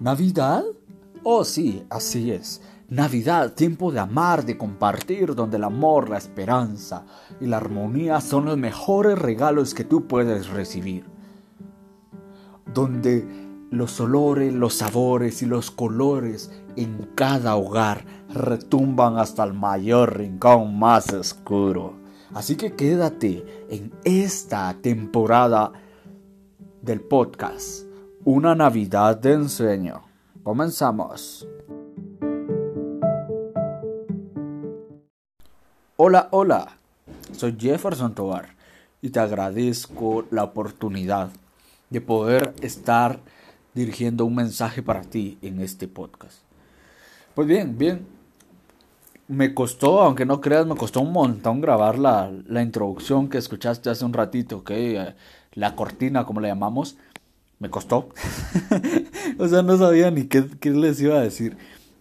¿Navidad? Oh sí, así es. Navidad, tiempo de amar, de compartir, donde el amor, la esperanza y la armonía son los mejores regalos que tú puedes recibir. Donde los olores, los sabores y los colores en cada hogar retumban hasta el mayor rincón más oscuro. Así que quédate en esta temporada del podcast, Una Navidad de Ensueño. Comenzamos. Hola, hola, soy Jefferson Tobar y te agradezco la oportunidad de poder estar dirigiendo un mensaje para ti en este podcast. Pues bien, bien, me costó, aunque no creas, me costó un montón grabar la, la introducción que escuchaste hace un ratito, que la cortina, como le llamamos, me costó. o sea, no sabía ni qué, qué, les iba a decir.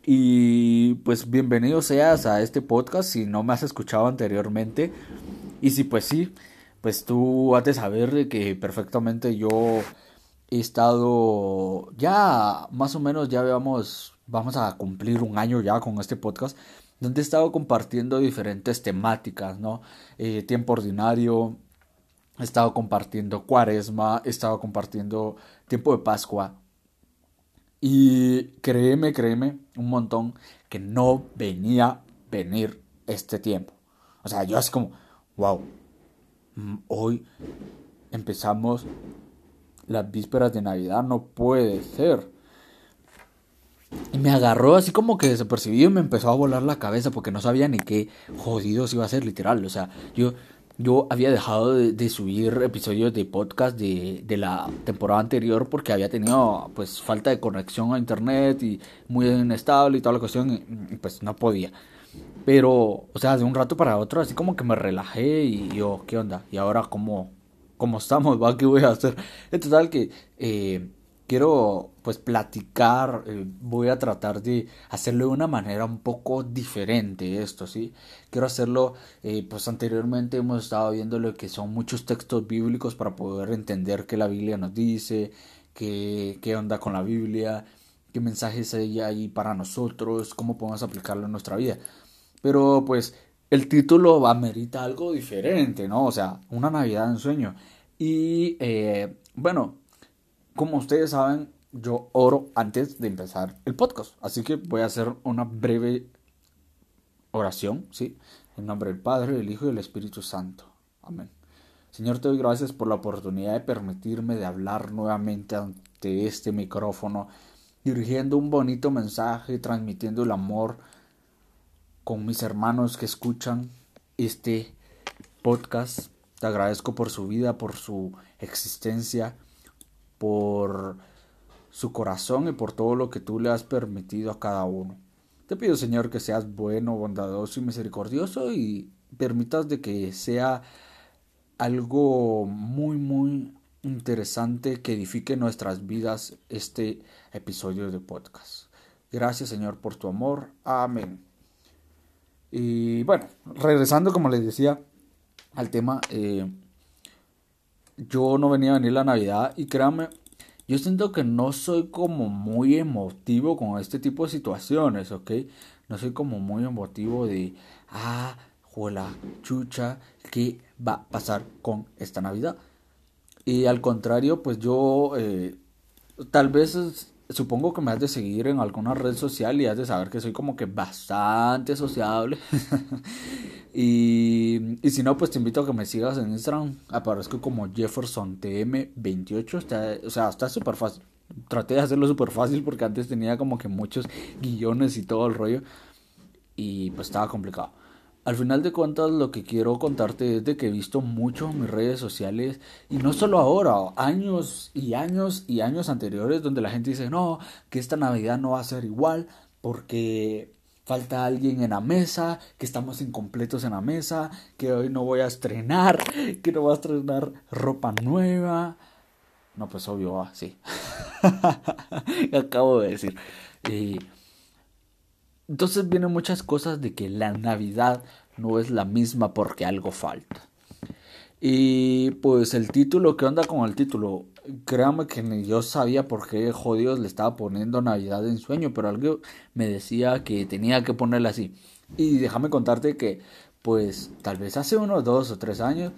Y pues bienvenido seas a este podcast si no me has escuchado anteriormente. Y si pues sí, pues tú has de saber que perfectamente yo he estado ya más o menos ya veamos vamos a cumplir un año ya con este podcast donde he estado compartiendo diferentes temáticas, ¿no? Eh, tiempo ordinario, he estado compartiendo cuaresma, he estado compartiendo tiempo de Pascua. Y créeme, créeme un montón que no venía venir este tiempo. O sea, yo así como, wow, mm, hoy empezamos las vísperas de Navidad, no puede ser. Y me agarró así como que desapercibido y me empezó a volar la cabeza porque no sabía ni qué jodidos iba a ser literal. O sea, yo, yo había dejado de, subir episodios de podcast de, de, la temporada anterior porque había tenido pues falta de conexión a internet y muy inestable y toda la cuestión y, pues no podía. Pero, o sea, de un rato para otro así como que me relajé y yo, ¿qué onda? ¿Y ahora cómo, cómo estamos? ¿Va? ¿Qué voy a hacer? En total que... Eh, quiero pues platicar, eh, voy a tratar de hacerlo de una manera un poco diferente esto, ¿sí? Quiero hacerlo, eh, pues anteriormente hemos estado viendo lo que son muchos textos bíblicos para poder entender qué la Biblia nos dice, qué, qué onda con la Biblia, qué mensajes hay ahí para nosotros, cómo podemos aplicarlo en nuestra vida. Pero pues el título amerita algo diferente, ¿no? O sea, una Navidad en sueño. Y eh, bueno, como ustedes saben, yo oro antes de empezar el podcast. Así que voy a hacer una breve oración, ¿sí? En nombre del Padre, del Hijo y del Espíritu Santo. Amén. Señor, te doy gracias por la oportunidad de permitirme de hablar nuevamente ante este micrófono, dirigiendo un bonito mensaje, transmitiendo el amor con mis hermanos que escuchan este podcast. Te agradezco por su vida, por su existencia por su corazón y por todo lo que tú le has permitido a cada uno. Te pido, Señor, que seas bueno, bondadoso y misericordioso y permitas de que sea algo muy, muy interesante que edifique nuestras vidas este episodio de podcast. Gracias, Señor, por tu amor. Amén. Y bueno, regresando, como les decía, al tema, eh, yo no venía a venir la Navidad y créanme, yo siento que no soy como muy emotivo con este tipo de situaciones, ¿ok? No soy como muy emotivo de, ah, juela, chucha, ¿qué va a pasar con esta Navidad? Y al contrario, pues yo eh, tal vez supongo que me has de seguir en alguna red social y has de saber que soy como que bastante sociable. y, y, si no, pues te invito a que me sigas en Instagram. Aparezco como JeffersonTM28. o sea, está súper fácil. Traté de hacerlo súper fácil porque antes tenía como que muchos guiones y todo el rollo. Y pues estaba complicado. Al final de cuentas lo que quiero contarte es de que he visto mucho mis redes sociales y no solo ahora, años y años y años anteriores donde la gente dice no, que esta Navidad no va a ser igual porque falta alguien en la mesa, que estamos incompletos en la mesa, que hoy no voy a estrenar, que no voy a estrenar ropa nueva. No, pues obvio, ah, sí. Acabo de decir. Y entonces vienen muchas cosas de que la Navidad no es la misma porque algo falta. Y pues el título, ¿qué onda con el título? créame que ni yo sabía por qué jodidos le estaba poniendo Navidad en sueño, pero algo me decía que tenía que ponerle así. Y déjame contarte que, pues, tal vez hace unos dos o tres años,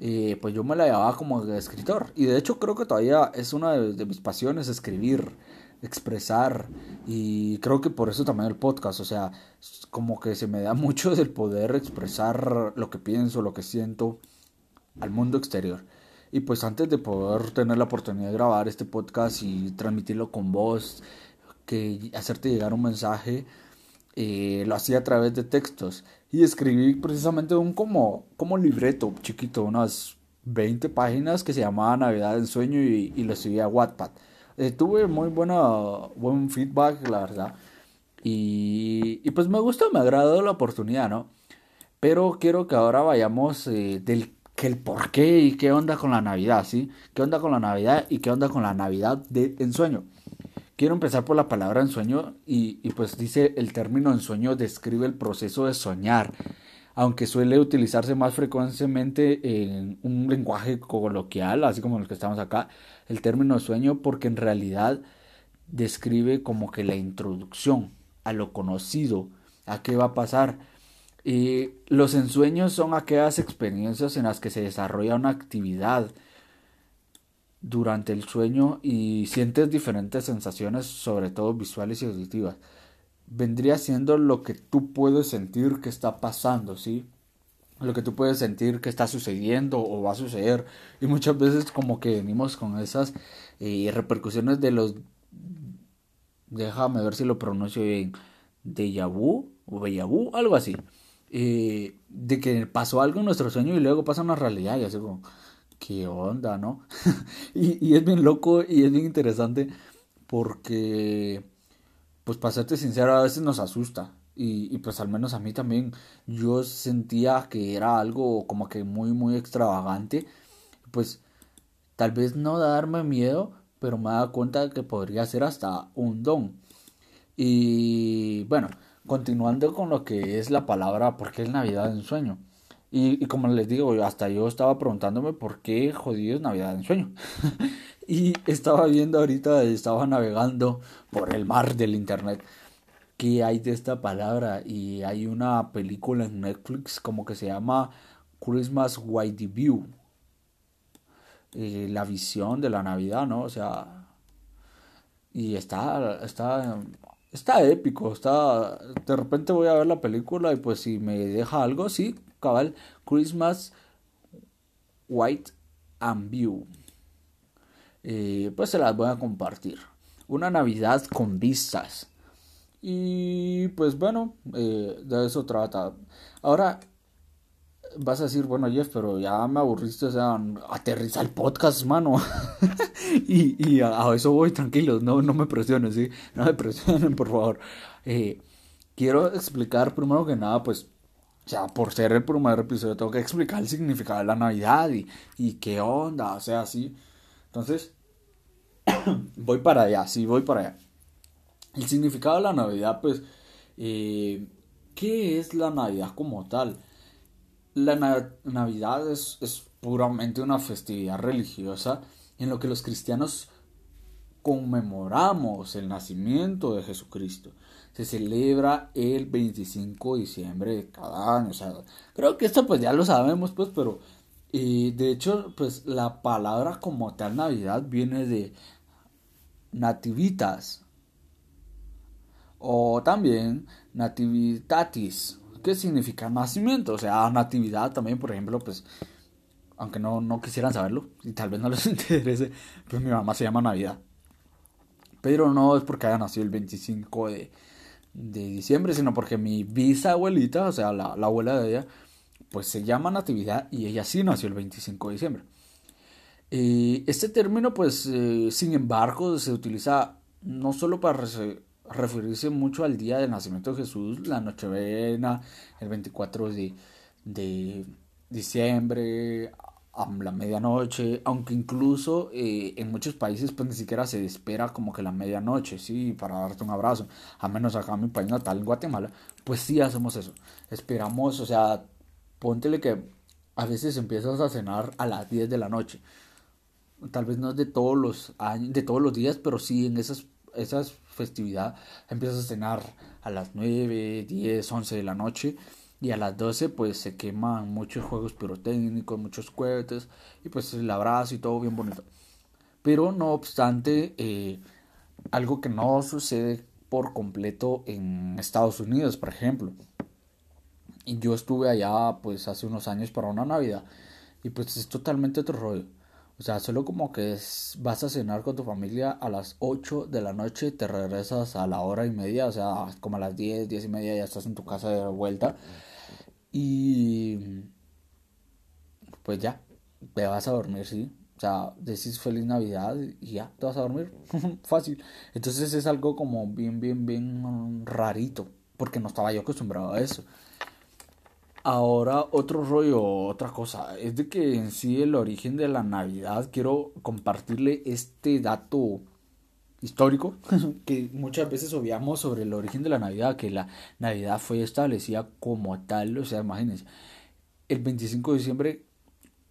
eh, pues yo me la llevaba como escritor. Y de hecho creo que todavía es una de, mis pasiones escribir, expresar. Y creo que por eso también el podcast. O sea, como que se me da mucho del poder expresar lo que pienso, lo que siento al mundo exterior. Y pues antes de poder tener la oportunidad de grabar este podcast y transmitirlo con voz, que hacerte llegar un mensaje, eh, lo hacía a través de textos. Y escribí precisamente un como, como libreto chiquito, unas 20 páginas que se llamaba Navidad en Sueño y, y lo subí a Wattpad. Eh, tuve muy buena, buen feedback, la verdad. Y, y, pues me gustó, me agradó la oportunidad, ¿no? Pero quiero que ahora vayamos eh, del el por qué y qué onda con la Navidad, ¿sí? ¿Qué onda con la Navidad y qué onda con la Navidad de ensueño? Quiero empezar por la palabra ensueño y, y pues dice el término ensueño describe el proceso de soñar, aunque suele utilizarse más frecuentemente en un lenguaje coloquial, así como el que estamos acá, el término sueño porque en realidad describe como que la introducción a lo conocido, a qué va a pasar, y los ensueños son aquellas experiencias en las que se desarrolla una actividad durante el sueño y sientes diferentes sensaciones, sobre todo visuales y auditivas. Vendría siendo lo que tú puedes sentir que está pasando, ¿sí? Lo que tú puedes sentir que está sucediendo o va a suceder. Y muchas veces como que venimos con esas eh, repercusiones de los... Déjame ver si lo pronuncio bien. De vu o vu, algo así eh, de que pasó algo en nuestro sueño y luego pasa una realidad y así como, ¿qué onda, no? y, y, es bien loco y es bien interesante porque, pues para serte sincero, a veces nos asusta. Y, y pues al menos a mí también yo sentía que era algo como que muy, muy extravagante. Pues tal vez no darme miedo, pero me da cuenta que podría ser hasta un don. Y bueno, continuando con lo que es la palabra, ¿por qué es Navidad en sueño? Y, como les digo, hasta yo estaba preguntándome por qué jodido es Navidad en sueño. y estaba viendo ahorita, estaba navegando por el mar del internet qué hay de esta palabra y hay una película en Netflix como que se llama Christmas White View. Eh, la visión de la Navidad, ¿no? O sea, y está, está está épico, está... De repente voy a ver la película y pues si me deja algo, sí, cabal, Christmas White and View. Eh, pues se las voy a compartir. Una Navidad con vistas. Y pues bueno, eh, de eso trata. Ahora, vas a decir, bueno, Jeff, pero ya me aburriste, o sea, aterriza el podcast, mano. y, y a, eso voy, tranquilo, no, no me presiones, ¿sí? No me presionen, por favor. Eh, quiero explicar primero que nada, pues, o sea, por ser el primer episodio, tengo que explicar el significado de la Navidad y, y qué onda, o sea, sí. Entonces, voy para allá, sí, voy para allá. El significado de la Navidad, pues, eh, ¿qué es la Navidad como tal? La Navidad es, es puramente una festividad religiosa en lo que los cristianos conmemoramos el nacimiento de Jesucristo. Se celebra el 25 de diciembre de cada año. O sea, creo que esto pues ya lo sabemos, pues, pero eh, de hecho, pues la palabra como tal Navidad viene de nativitas o también nativitatis, ¿Qué significa nacimiento, o sea, natividad también, por ejemplo, pues, aunque no, no quisieran saberlo, y tal vez no les interese, pues mi mamá se llama Navidad. Pero no es porque haya nacido el 25 de, de diciembre, sino porque mi bisabuelita, o sea, la, la, abuela de ella, pues se llama Natividad y ella sí nació el 25 de diciembre. Y este término, pues, eh, sin embargo, se utiliza no solo para referirse mucho al día del nacimiento de Jesús, la Nochebuena, el 24 de, de diciembre, a la medianoche, aunque incluso eh, en muchos países pues ni siquiera se espera como que la medianoche, sí, para darte un abrazo, a menos acá en mi país natal, en Guatemala, pues sí hacemos eso, esperamos, o sea, póntele que a veces empiezas a cenar a las 10 de la noche, tal vez no es de todos los años, de todos los días, pero sí en esas, esas festividades empiezas a cenar a las 9, 10, 11 de la noche y a las 12 pues se queman muchos juegos pirotécnicos, muchos cohetes y pues el abrazo y todo bien bonito. Pero no obstante, eh, algo que no sucede por completo en Estados Unidos, por ejemplo. Y yo estuve allá pues hace unos años para una Navidad y pues es totalmente otro rollo. O sea, solo como que vas a cenar con tu familia a las 8 de la noche, te regresas a la hora y media, o sea, como a las 10, 10 y media ya estás en tu casa de vuelta. Y pues ya, te vas a dormir, sí. O sea, decís feliz Navidad y ya, te vas a dormir. Fácil. Entonces es algo como bien, bien, bien rarito, porque no estaba yo acostumbrado a eso. Ahora otro rollo, otra cosa, es de que en sí el origen de la Navidad quiero compartirle este dato histórico que muchas veces obviamos sobre el origen de la Navidad, que la Navidad fue establecida como tal, o sea, imagínense, el 25 de diciembre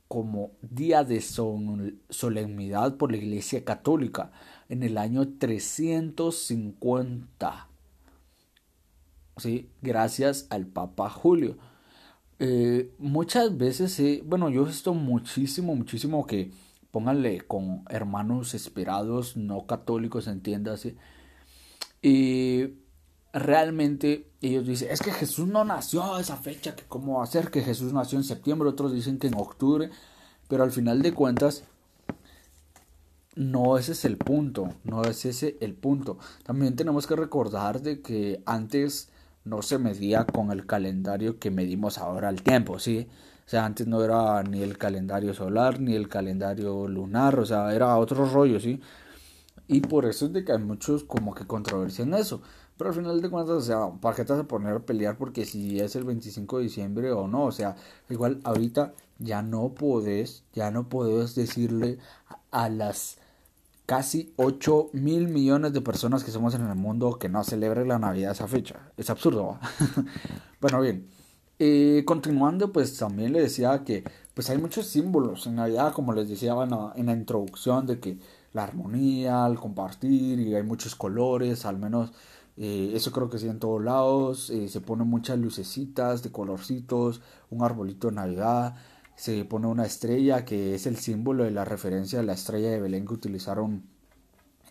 como día de solemnidad por la Iglesia Católica en el año 350. ¿Sí? Gracias al Papa Julio. Eh, muchas veces, bueno, yo he visto muchísimo, muchísimo que pónganle con hermanos esperados, no católicos, entiéndase. Y realmente ellos dicen, es que Jesús no nació a esa fecha, que cómo va a ser que Jesús nació en septiembre, otros dicen que en octubre, pero al final de cuentas no ese es el punto, no es ese el punto. También tenemos que recordar de que antes no se medía con el calendario que medimos ahora el tiempo, ¿sí? O sea, antes no era ni el calendario solar ni el calendario lunar, o sea, era otro rollo, ¿sí? Y por eso es de que hay muchos como que controversia en eso. Pero al final de cuentas, o sea, ¿para qué te vas a poner a pelear porque si es el 25 de diciembre o no? O sea, igual ahorita ya no podés, ya no podés decirle a las casi 8 mil millones de personas que somos en el mundo que no celebren la Navidad esa fecha. Es absurdo. bueno, bien. Eh, continuando, pues también le decía que pues hay muchos símbolos en Navidad, como les decía en la, introducción, de que la armonía, el compartir, y hay muchos colores, al menos eh, eso creo que sí en todos lados, eh, se ponen muchas lucecitas de colorcitos, un arbolito de Navidad, se pone una estrella que es el símbolo de la referencia de la estrella de Belén que utilizaron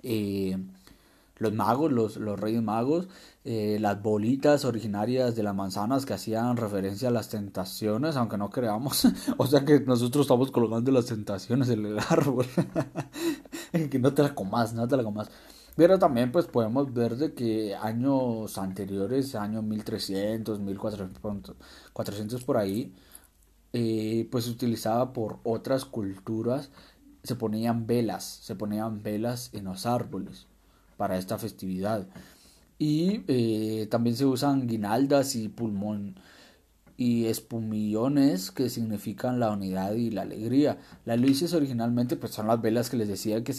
eh, los magos, los, los reyes magos, eh, las bolitas originarias de las manzanas que hacían referencia a las tentaciones, aunque no creamos, o sea que nosotros estamos colgando las tentaciones en el árbol, que no te la comas, no te la comas. Pero también pues podemos ver de que años anteriores, años 1300, 1400, 400 por ahí, eh, pues se utilizaba por otras culturas, se ponían velas, se ponían velas en los árboles para esta festividad. Y eh, también se usan guinaldas y pulmón y espumillones que significan la unidad y la alegría. Las luces originalmente pues son las velas que les decía que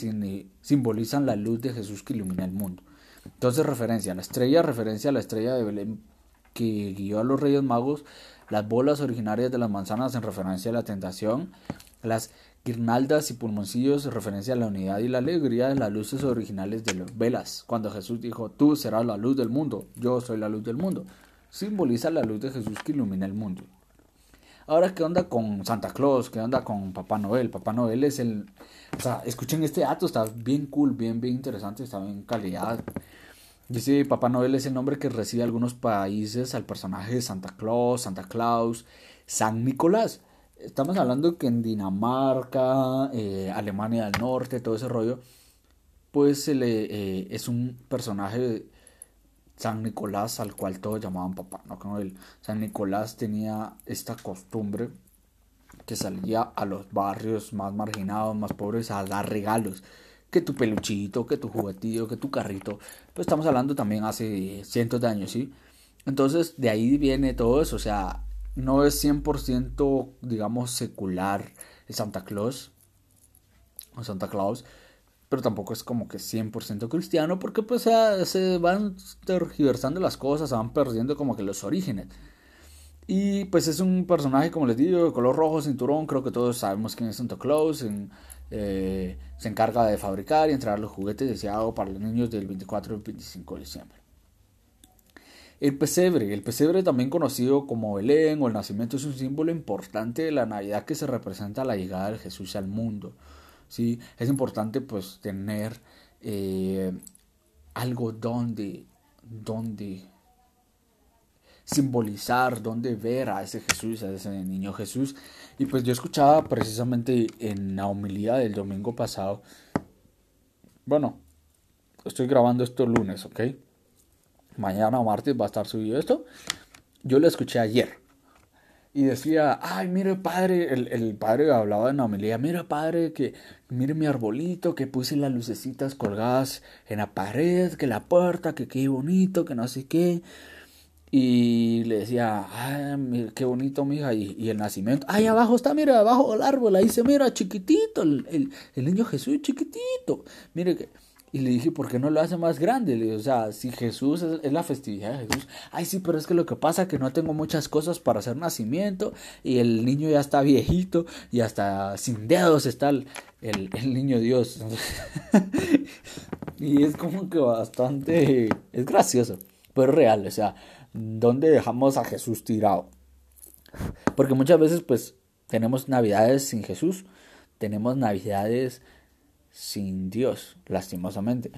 simbolizan la luz de Jesús que ilumina el mundo. Entonces referencia a la estrella, referencia a la estrella de Belén que guió a los reyes magos las bolas originarias de las manzanas en referencia a la tentación, las guirnaldas y pulmoncillos en referencia a la unidad y la alegría las luces originales de las velas. Cuando Jesús dijo, tú serás la luz del mundo, yo soy la luz del mundo, simboliza la luz de Jesús que ilumina el mundo. Ahora, ¿qué onda con Santa Claus? ¿Qué onda con Papá Noel? Papá Noel es el... O sea, escuchen este dato, está bien cool, bien, bien interesante, está bien calidad. Dice Papá Noel es el nombre que recibe algunos países al personaje de Santa Claus, Santa Claus, San Nicolás. Estamos hablando que en Dinamarca, eh, Alemania del Norte, todo ese rollo, pues se le, eh, es un personaje de San Nicolás al cual todos llamaban Papá Noel. San Nicolás tenía esta costumbre que salía a los barrios más marginados, más pobres, a dar regalos que tu peluchito, que tu juguetillo, que tu carrito. Pues estamos hablando también hace cientos de años, ¿sí? Entonces de ahí viene todo eso, o sea, no es 100% digamos secular el Santa Claus o Santa Claus, pero tampoco es como que 100% cristiano porque pues se van tergiversando las cosas, se van perdiendo como que los orígenes. Y pues es un personaje, como les digo, de color rojo, cinturón, creo que todos sabemos quién es Santa Claus, eh, se encarga de fabricar y entregar los juguetes deseados para los niños del 24 al 25 de diciembre. El pesebre, el pesebre también conocido como Belén o el nacimiento es un símbolo importante de la Navidad que se representa la llegada de Jesús al mundo. ¿sí? Es importante pues tener eh, algo donde, donde simbolizar, donde ver a ese Jesús, a ese niño Jesús. Y pues yo escuchaba precisamente en la homilía del domingo pasado, bueno, estoy grabando esto lunes, ¿ok? Mañana martes va a estar subido esto. Yo lo escuché ayer. Y decía, ay, mire padre, el, el padre hablaba en la homilía, mire padre, que mire mi arbolito, que puse las lucecitas colgadas en la pared, que la puerta, que qué bonito, que no sé qué. Y le decía, ay, qué bonito, mija, y, y el nacimiento. Ahí abajo está, mira, abajo el árbol, ahí se mira, chiquitito, el, el, el niño Jesús, chiquitito. Mire que y le dije, ¿por qué no lo hace más grande? Le dije, o sea, si Jesús es, la festividad de Jesús. Ay, sí, pero es que lo que pasa es que no tengo muchas cosas para hacer nacimiento y el niño ya está viejito y hasta sin dedos está el, el, el niño Dios. y es como que bastante, es gracioso, pero real, o sea, ¿dónde dejamos a Jesús tirado? Porque muchas veces pues tenemos navidades sin Jesús, tenemos navidades sin Dios, lastimosamente.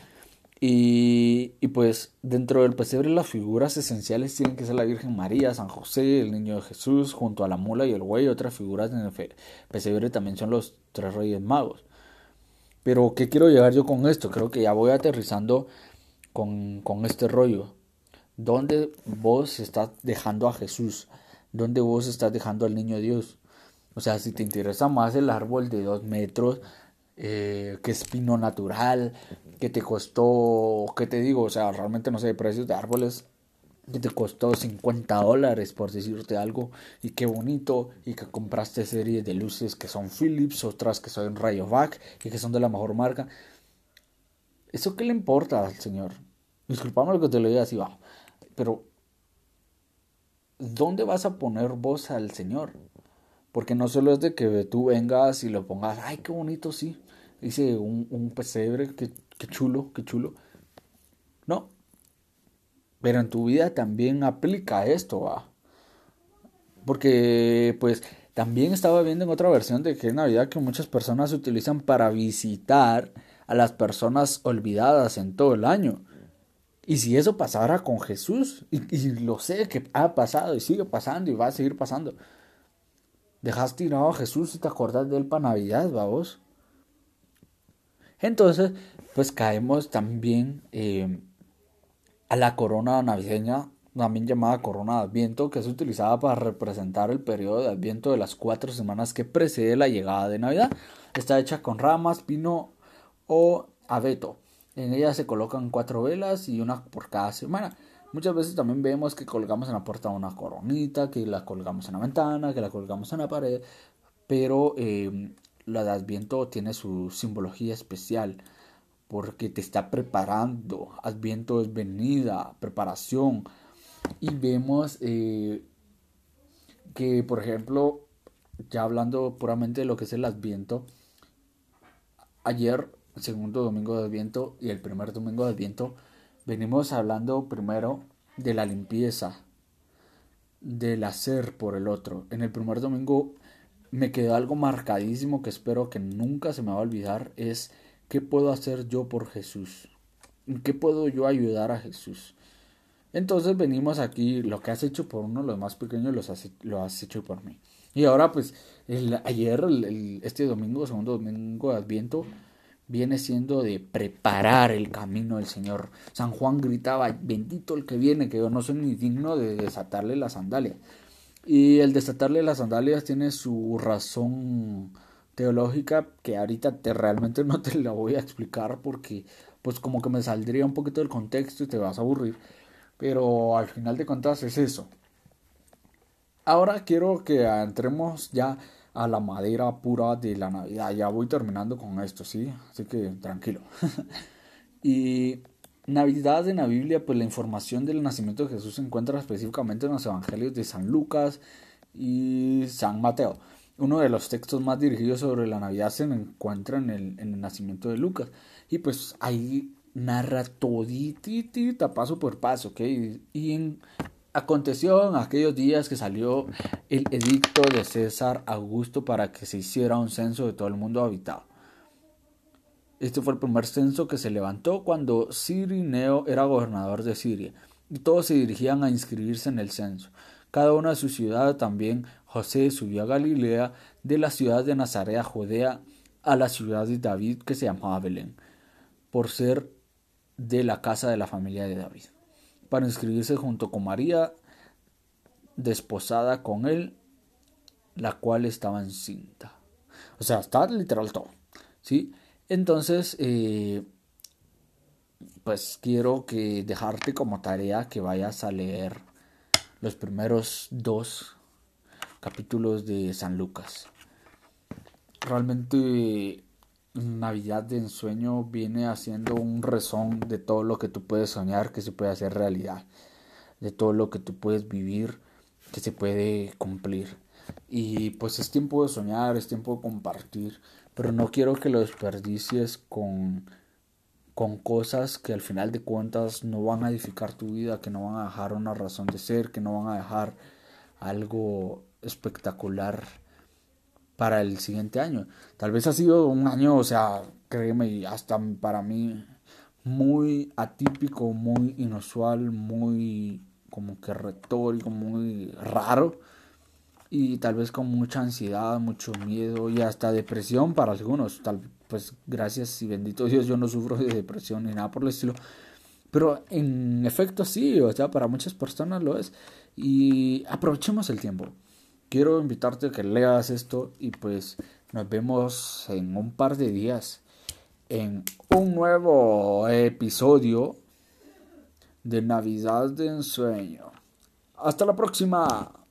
Y, y, pues dentro del pesebre las figuras esenciales tienen que ser la Virgen María, San José, el Niño de Jesús, junto a la mula y el güey. Otras figuras en el pesebre también son los tres reyes magos. Pero ¿qué quiero llegar yo con esto? Creo que ya voy aterrizando con, con este rollo. ¿Dónde vos estás dejando a Jesús? ¿Dónde vos estás dejando al Niño Dios? O sea, si te interesa más el árbol de dos metros, eh, que es pino natural, que te costó, ¿qué te digo? O sea, realmente no sé, precios de árboles que te costó 50 dólares por decirte algo y qué bonito y que compraste series de luces que son Philips, otras que son Rayovac y que son de la mejor marca. ¿Eso qué le importa al señor? Disculpame lo que te lo diga así bajo, pero ¿dónde vas a poner vos al señor? Porque no solo es de que tú vengas y lo pongas, ay, qué bonito, sí. Dice un, un pesebre, qué, qué chulo, qué chulo. No. Pero en tu vida también aplica esto, va. Porque, pues, también estaba viendo en otra versión de que es Navidad que muchas personas utilizan para visitar a las personas olvidadas en todo el año. Y si eso pasara con Jesús, y, lo sé que ha pasado y sigue pasando y va a seguir pasando, Dejas tirado a Jesús y te acordás de él para Navidad, vamos. Entonces, pues caemos también eh, a la corona navideña, también llamada corona de Adviento, que es utilizada para representar el periodo de Adviento de las cuatro semanas que precede la llegada de Navidad. Está hecha con ramas, pino o abeto. En ella se colocan cuatro velas y una por cada semana. Muchas veces también vemos que colgamos en la puerta una coronita, que la colgamos en la ventana, que la colgamos en la pared, pero eh, la de Adviento tiene su simbología especial porque te está preparando. Adviento es venida, preparación. Y vemos eh, que, por ejemplo, ya hablando puramente de lo que es el Adviento, ayer, segundo domingo de Adviento y el primer domingo de Adviento, Venimos hablando primero de la limpieza, del hacer por el otro. En el primer domingo me quedó algo marcadísimo que espero que nunca se me va a olvidar, es qué puedo hacer yo por Jesús, en qué puedo yo ayudar a Jesús. Entonces venimos aquí, lo que has hecho por uno, los más pequeños lo has hecho por mí. Y ahora pues el, ayer, este domingo, segundo domingo de Adviento, viene siendo de preparar el camino del Señor. San Juan gritaba, bendito el que viene, que yo no soy ni digno de desatarle las sandalias. Y el desatarle las sandalias tiene su razón teológica que ahorita te realmente no te la voy a explicar porque pues como que me saldría un poquito del contexto y te vas a aburrir. Pero al final de cuentas es eso. Ahora quiero que entremos ya a la madera pura de la Navidad. Ya voy terminando con esto, ¿sí? Así que tranquilo. y Navidad en la Biblia, pues la información del nacimiento de Jesús se encuentra específicamente en los evangelios de San Lucas y San Mateo. uno de los textos más dirigidos sobre la Navidad se encuentra en el, en el nacimiento de Lucas. Y pues ahí narra toditita paso por paso, ¿ok? Y en, aconteció en aquellos días que salió el edicto de César Augusto para que se hiciera un censo de todo el mundo habitado. Este fue el primer censo que se levantó cuando Cirineo era gobernador de Siria, y todos se dirigían a inscribirse en el censo. Cada una de su ciudad también José subió a Galilea, de la ciudad de Nazaret a Judea, a la ciudad de David que se llamaba Belén, por ser de la casa de la familia de David, para inscribirse junto con María, desposada con él, la cual estaba encinta. O sea, está literal todo. ¿sí? Entonces, eh, pues quiero que dejarte como tarea que vayas a leer los primeros dos capítulos de San Lucas. Realmente Navidad de ensueño viene haciendo un rezón de todo lo que tú puedes soñar que se puede hacer realidad, de todo lo que tú puedes vivir que se puede cumplir. Y pues es tiempo de soñar, es tiempo de compartir, pero no quiero que lo desperdicies con, con cosas que al final de cuentas no van a edificar tu vida, que no van a dejar una razón de ser, que no van a dejar algo espectacular para el siguiente año. Tal vez ha sido un año, o sea, créeme, hasta para mí muy atípico, muy inusual, muy como que retórico, muy raro y tal vez con mucha ansiedad, mucho miedo y hasta depresión para algunos. Tal pues gracias y bendito Dios yo no sufro de depresión ni nada por el estilo. Pero en efecto sí, o sea, para muchas personas lo es. Y aprovechemos el tiempo quiero invitarte a que leas esto y pues nos vemos en un par de días en un nuevo episodio de Navidad de Ensueño. Hasta la próxima.